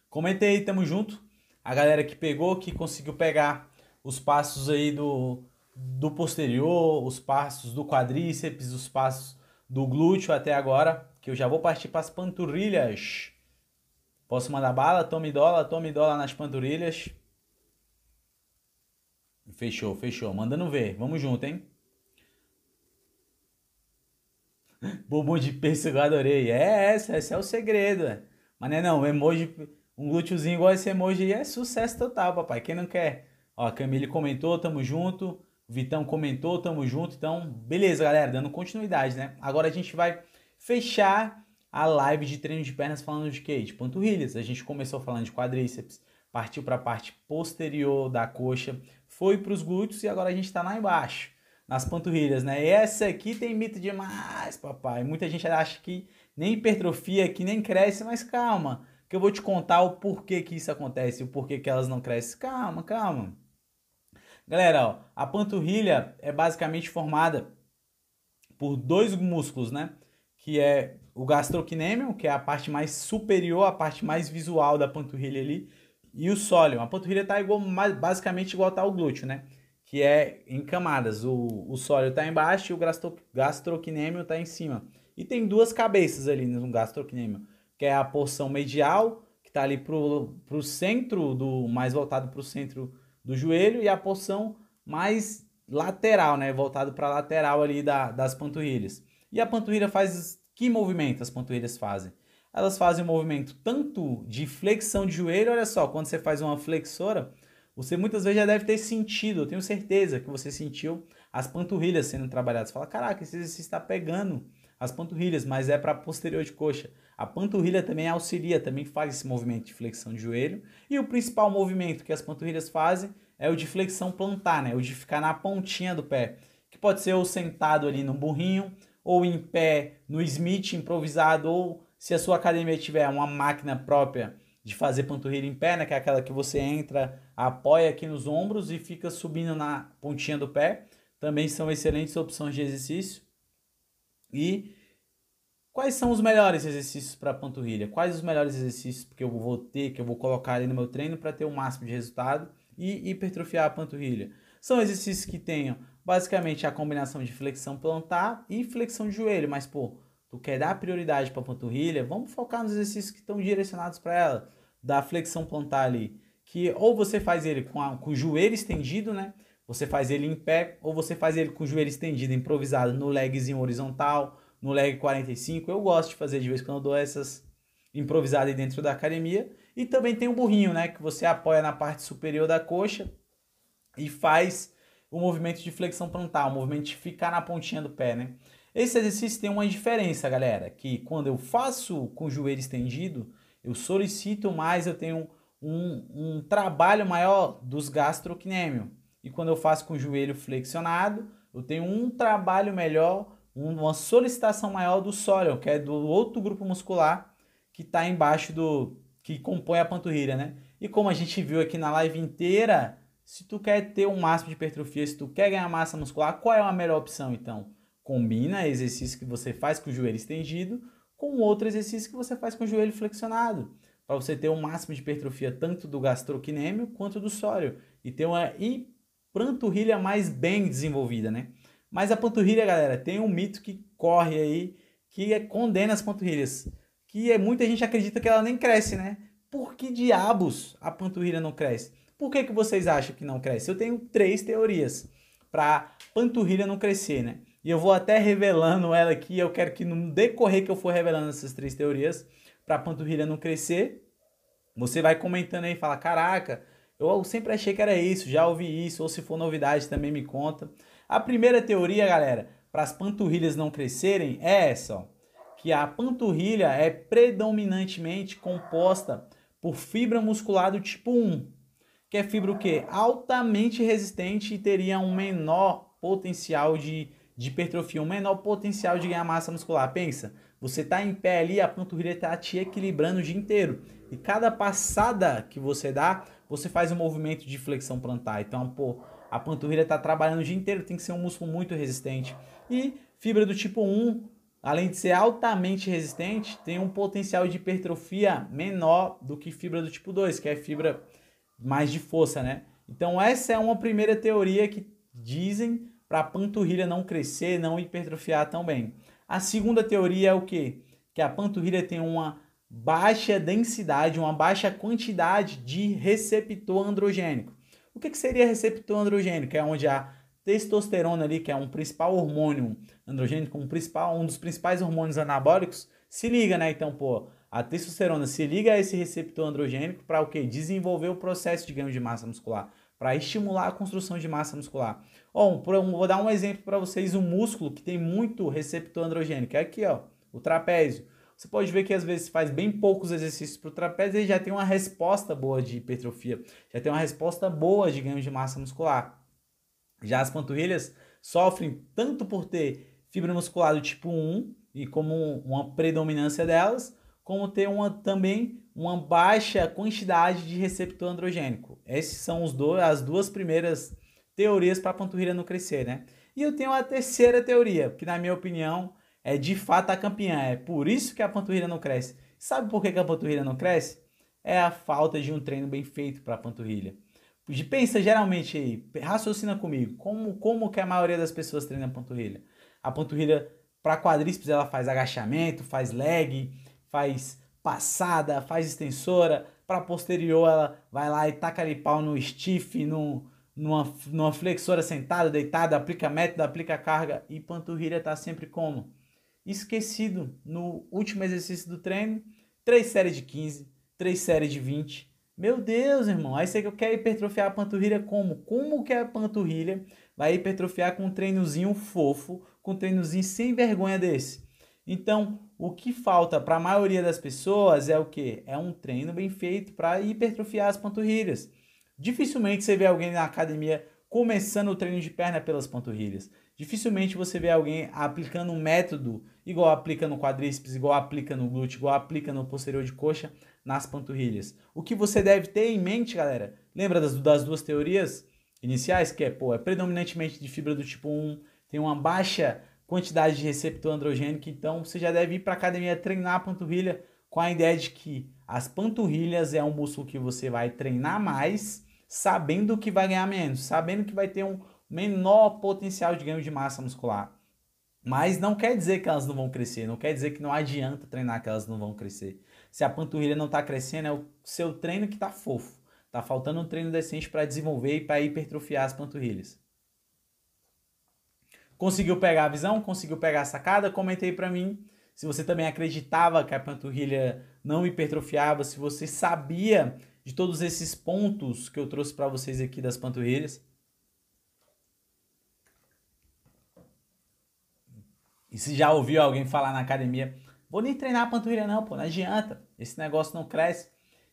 Comenta aí, tamo junto. A galera que pegou, que conseguiu pegar os passos aí do, do posterior, os passos do quadríceps, os passos do glúteo até agora, que eu já vou partir para as panturrilhas. Posso mandar bala? Tome dólar, tome dólar nas panturrilhas. Fechou, fechou. Mandando ver. Vamos junto, hein? Bumbum de pêssego, adorei. É essa, esse é o segredo. É. Mas não é não, emoji, um glúteozinho igual esse emoji é sucesso total, papai. Quem não quer? Ó, a Camille comentou, tamo junto. Vitão comentou, tamo junto. Então, beleza, galera, dando continuidade, né? Agora a gente vai fechar a live de treino de pernas falando de quê? De panturrilhas. A gente começou falando de quadríceps, partiu para a parte posterior da coxa, foi para os glúteos e agora a gente está lá embaixo, nas panturrilhas, né? E essa aqui tem mito demais, papai. Muita gente acha que nem hipertrofia, que nem cresce, mas calma, que eu vou te contar o porquê que isso acontece, o porquê que elas não crescem. Calma, calma. Galera, ó, a panturrilha é basicamente formada por dois músculos, né? Que é o gastrocnêmio, que é a parte mais superior, a parte mais visual da panturrilha ali, e o sóleo. A panturrilha está igual, basicamente igual tá o glúteo, né? Que é em camadas. O, o sóleo está embaixo e o gastro, gastrocnêmio está em cima. E tem duas cabeças ali no gastrocnêmio, que é a porção medial, que está ali para o centro, do mais voltado para o centro do joelho, e a porção mais lateral, né? Voltado para a lateral ali da, das panturrilhas. E a panturrilha faz que movimento as panturrilhas fazem? elas fazem um movimento tanto de flexão de joelho, olha só, quando você faz uma flexora, você muitas vezes já deve ter sentido, eu tenho certeza que você sentiu as panturrilhas sendo trabalhadas. Você fala, caraca, esse exercício está pegando as panturrilhas, mas é para posterior de coxa. A panturrilha também auxilia, também faz esse movimento de flexão de joelho. E o principal movimento que as panturrilhas fazem é o de flexão plantar, né? O de ficar na pontinha do pé, que pode ser ou sentado ali no burrinho, ou em pé no Smith improvisado, ou se a sua academia tiver uma máquina própria de fazer panturrilha em pé, né, que é aquela que você entra, apoia aqui nos ombros e fica subindo na pontinha do pé, também são excelentes opções de exercício. E quais são os melhores exercícios para panturrilha? Quais os melhores exercícios que eu vou ter, que eu vou colocar ali no meu treino para ter o máximo de resultado e hipertrofiar a panturrilha? São exercícios que tenham basicamente a combinação de flexão plantar e flexão de joelho, mas pô, tu quer dar prioridade para a panturrilha, vamos focar nos exercícios que estão direcionados para ela, da flexão plantar ali, que ou você faz ele com, a, com o joelho estendido, né? Você faz ele em pé, ou você faz ele com o joelho estendido, improvisado, no legzinho horizontal, no leg 45. Eu gosto de fazer de vez quando eu dou essas improvisadas dentro da academia. E também tem o burrinho, né? Que você apoia na parte superior da coxa e faz o movimento de flexão plantar, o movimento de ficar na pontinha do pé, né? Esse exercício tem uma diferença, galera, que quando eu faço com o joelho estendido, eu solicito mais, eu tenho um, um trabalho maior dos gastrocnêmio. E quando eu faço com o joelho flexionado, eu tenho um trabalho melhor, uma solicitação maior do sóleo, que é do outro grupo muscular que está embaixo do que compõe a panturrilha, né? E como a gente viu aqui na live inteira, se tu quer ter um máximo de hipertrofia, se tu quer ganhar massa muscular, qual é a melhor opção então? combina exercício que você faz com o joelho estendido com outro exercício que você faz com o joelho flexionado, para você ter o um máximo de hipertrofia tanto do gastrocnêmio quanto do sólio e ter uma panturrilha mais bem desenvolvida, né? Mas a panturrilha, galera, tem um mito que corre aí que é, condena as panturrilhas, que é muita gente acredita que ela nem cresce, né? Por que diabos a panturrilha não cresce? Por que, que vocês acham que não cresce? Eu tenho três teorias para panturrilha não crescer, né? E eu vou até revelando ela aqui. Eu quero que no decorrer que eu for revelando essas três teorias, para panturrilha não crescer, você vai comentando aí e fala: Caraca, eu sempre achei que era isso, já ouvi isso, ou se for novidade também me conta. A primeira teoria, galera, para as panturrilhas não crescerem é essa, ó, que a panturrilha é predominantemente composta por fibra muscular do tipo 1, que é fibra o quê? Altamente resistente e teria um menor potencial de de hipertrofia, um menor potencial de ganhar massa muscular. Pensa, você tá em pé ali, a panturrilha tá te equilibrando o dia inteiro. E cada passada que você dá, você faz um movimento de flexão plantar. Então, pô, a panturrilha tá trabalhando o dia inteiro, tem que ser um músculo muito resistente. E fibra do tipo 1, além de ser altamente resistente, tem um potencial de hipertrofia menor do que fibra do tipo 2, que é fibra mais de força, né? Então, essa é uma primeira teoria que dizem para a panturrilha não crescer, não hipertrofiar tão bem. A segunda teoria é o quê? Que a panturrilha tem uma baixa densidade, uma baixa quantidade de receptor androgênico. O que, que seria receptor androgênico? É onde a testosterona ali, que é um principal hormônio androgênico, um, principal, um dos principais hormônios anabólicos, se liga, né? Então, pô, a testosterona se liga a esse receptor androgênico para o quê? Desenvolver o processo de ganho de massa muscular, para estimular a construção de massa muscular. Bom, vou dar um exemplo para vocês, um músculo que tem muito receptor androgênico. É aqui, ó, o trapézio. Você pode ver que às vezes faz bem poucos exercícios para o trapézio e já tem uma resposta boa de hipertrofia, já tem uma resposta boa de ganho de massa muscular. Já as panturrilhas sofrem tanto por ter fibra muscular do tipo 1 e como uma predominância delas, como ter uma também uma baixa quantidade de receptor androgênico. Esses são os dois, as duas primeiras teorias para a panturrilha não crescer, né? E eu tenho a terceira teoria, que na minha opinião é de fato a campeã. É por isso que a panturrilha não cresce. Sabe por que, a panturrilha não cresce? É a falta de um treino bem feito para a panturrilha. Pensa geralmente aí, raciocina comigo, como, como que a maioria das pessoas treina a panturrilha? A panturrilha para quadríceps ela faz agachamento, faz leg, faz passada, faz extensora, para posterior ela vai lá e taca ali pau no stiff, no, numa, numa flexora sentada, deitada, aplica método, aplica carga e panturrilha está sempre como? Esquecido no último exercício do treino, três séries de 15, três séries de 20. Meu Deus, irmão, aí você quer hipertrofiar a panturrilha como? Como que a panturrilha vai hipertrofiar com um treinozinho fofo, com um treinozinho sem vergonha desse? Então, o que falta para a maioria das pessoas é o que? É um treino bem feito para hipertrofiar as panturrilhas. Dificilmente você vê alguém na academia começando o treino de perna pelas panturrilhas. Dificilmente você vê alguém aplicando um método igual aplica no quadríceps, igual aplica no glúteo, igual aplica no posterior de coxa nas panturrilhas. O que você deve ter em mente, galera, lembra das, das duas teorias iniciais, que é, pô, é predominantemente de fibra do tipo 1, tem uma baixa quantidade de receptor androgênico, então você já deve ir para academia treinar a panturrilha com a ideia de que as panturrilhas é um músculo que você vai treinar mais sabendo que vai ganhar menos, sabendo que vai ter um menor potencial de ganho de massa muscular. Mas não quer dizer que elas não vão crescer, não quer dizer que não adianta treinar que elas não vão crescer. Se a panturrilha não está crescendo, é o seu treino que está fofo. Está faltando um treino decente para desenvolver e para hipertrofiar as panturrilhas. Conseguiu pegar a visão? Conseguiu pegar a sacada? Comentei para mim se você também acreditava que a panturrilha não hipertrofiava, se você sabia de todos esses pontos que eu trouxe para vocês aqui das panturrilhas. E se já ouviu alguém falar na academia, vou nem treinar a panturrilha não, pô, não adianta, esse negócio não cresce.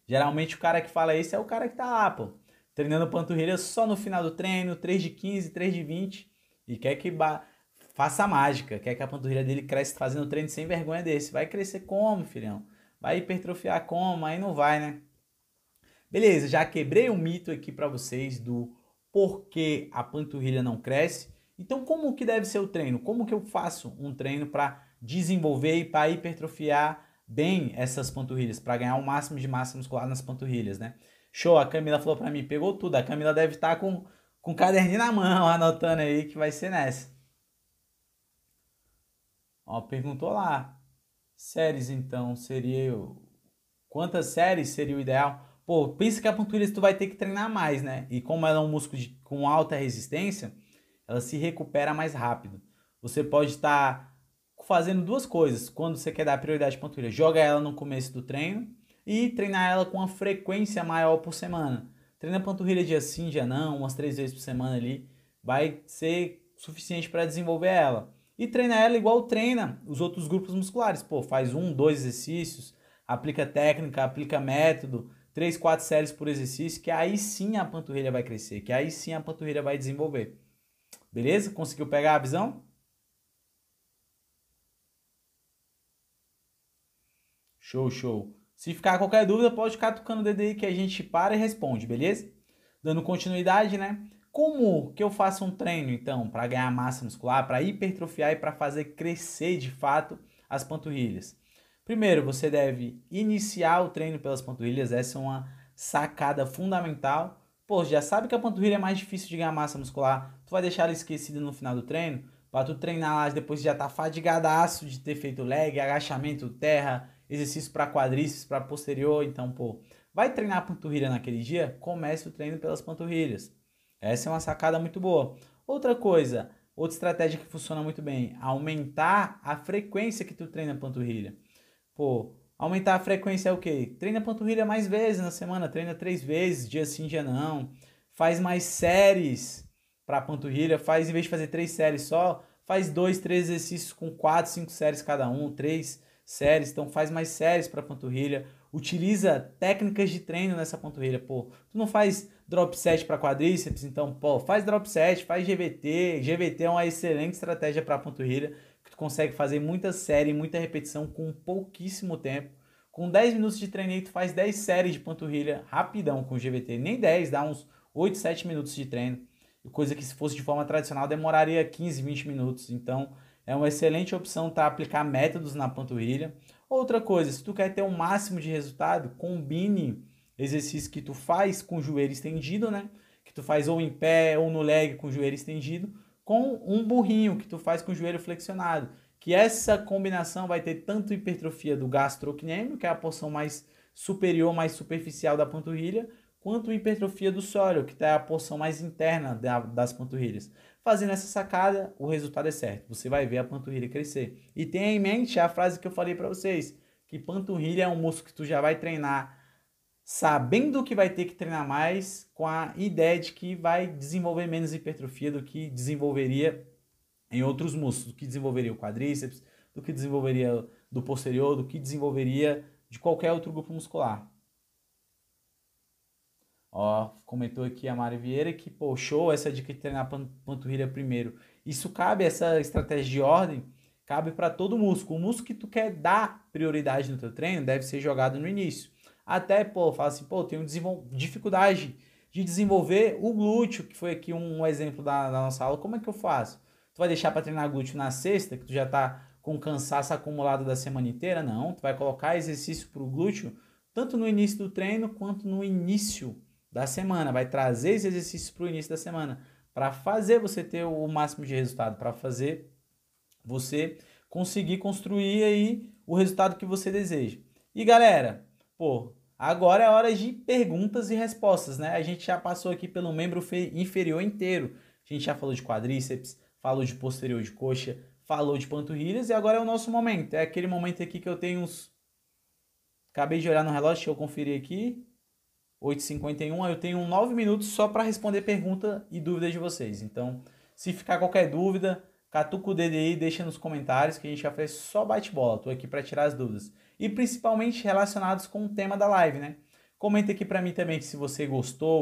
Geralmente o cara que fala isso é o cara que tá lá, pô, treinando panturrilha só no final do treino, 3 de 15, 3 de 20, e quer que faça mágica, quer que a panturrilha dele cresça fazendo treino sem vergonha desse. Vai crescer como, filhão? Vai hipertrofiar como? Aí não vai, né? Beleza, já quebrei um mito aqui para vocês do porquê a panturrilha não cresce Então, como que deve ser o treino? Como que eu faço um treino para desenvolver e para hipertrofiar bem essas panturrilhas, para ganhar o máximo de massa muscular nas panturrilhas, né? Show, a Camila falou para mim, pegou tudo. A Camila deve estar tá com, com caderninho na mão, anotando aí que vai ser nessa. Ó, perguntou lá. Séries, então, seria... Quantas séries seria o ideal? Pô, pensa que a panturrilha tu vai ter que treinar mais, né? E como ela é um músculo de, com alta resistência, ela se recupera mais rápido. Você pode estar... Tá fazendo duas coisas quando você quer dar prioridade à panturrilha. Joga ela no começo do treino e treinar ela com uma frequência maior por semana. Treina a panturrilha dia sim, dia não, umas três vezes por semana ali. Vai ser suficiente para desenvolver ela. E treina ela igual treina os outros grupos musculares. Pô, faz um, dois exercícios, aplica técnica, aplica método, três, quatro séries por exercício, que aí sim a panturrilha vai crescer, que aí sim a panturrilha vai desenvolver. Beleza? Conseguiu pegar a visão? Show, show. Se ficar qualquer dúvida, pode ficar tocando o dedo aí que a gente para e responde, beleza? Dando continuidade, né? Como que eu faço um treino, então, para ganhar massa muscular, para hipertrofiar e para fazer crescer de fato as panturrilhas? Primeiro, você deve iniciar o treino pelas panturrilhas, essa é uma sacada fundamental. Pô, já sabe que a panturrilha é mais difícil de ganhar massa muscular, tu vai deixar ela esquecida no final do treino? Para tu treinar lá depois de já tá fadigadaço de ter feito leg, agachamento, terra, exercício para quadríceps, para posterior, então, pô, vai treinar a panturrilha naquele dia? Comece o treino pelas panturrilhas. Essa é uma sacada muito boa. Outra coisa, outra estratégia que funciona muito bem, aumentar a frequência que tu treina a panturrilha. Pô, aumentar a frequência é o quê? Treina panturrilha mais vezes na semana, treina três vezes, dia sim, dia não. Faz mais séries para panturrilha, faz em vez de fazer três séries só, faz dois, três exercícios com quatro, cinco séries cada um, três séries, então faz mais séries para panturrilha, utiliza técnicas de treino nessa panturrilha, pô. Tu não faz drop set para quadríceps, então, pô, faz drop set, faz GVT. GVT é uma excelente estratégia para panturrilha, consegue fazer muita série, muita repetição com pouquíssimo tempo. Com 10 minutos de treino, tu faz 10 séries de panturrilha rapidão com GVT, nem 10, dá uns 8, 7 minutos de treino. Coisa que se fosse de forma tradicional demoraria 15, 20 minutos. Então, é uma excelente opção para aplicar métodos na panturrilha. Outra coisa, se tu quer ter o um máximo de resultado, combine exercícios que tu faz com o joelho estendido, né? Que tu faz ou em pé ou no leg com o joelho estendido, com um burrinho que tu faz com o joelho flexionado. Que essa combinação vai ter tanto hipertrofia do gastrocnêmio, que é a porção mais superior, mais superficial da panturrilha, quanto hipertrofia do sólio, que é a porção mais interna das panturrilhas. Fazendo essa sacada, o resultado é certo. Você vai ver a panturrilha crescer. E tenha em mente a frase que eu falei para vocês, que panturrilha é um músculo que tu já vai treinar sabendo que vai ter que treinar mais, com a ideia de que vai desenvolver menos hipertrofia do que desenvolveria em outros músculos, do que desenvolveria o quadríceps, do que desenvolveria do posterior, do que desenvolveria de qualquer outro grupo muscular. Ó, comentou aqui a Mari Vieira que, pô, show essa dica de treinar panturrilha primeiro. Isso cabe, essa estratégia de ordem, cabe para todo músculo. O músculo que tu quer dar prioridade no teu treino deve ser jogado no início. Até, pô, fala assim, pô, tenho dificuldade de desenvolver o glúteo, que foi aqui um exemplo da, da nossa aula. Como é que eu faço? Tu vai deixar para treinar glúteo na sexta, que tu já tá com cansaço acumulado da semana inteira? Não, tu vai colocar exercício para o glúteo tanto no início do treino quanto no início da semana, vai trazer esse exercício para o início da semana, para fazer você ter o máximo de resultado, para fazer você conseguir construir aí o resultado que você deseja. E galera, pô, agora é hora de perguntas e respostas, né? A gente já passou aqui pelo membro inferior inteiro. A gente já falou de quadríceps, falou de posterior de coxa, falou de panturrilhas e agora é o nosso momento. É aquele momento aqui que eu tenho uns Acabei de olhar no relógio, deixa eu conferir aqui. 8h51, eu tenho 9 minutos só para responder pergunta e dúvida de vocês. Então, se ficar qualquer dúvida, catuca o aí, deixa nos comentários que a gente já fez só bate-bola. Tô aqui para tirar as dúvidas. E principalmente relacionados com o tema da live, né? Comenta aqui para mim também se você gostou,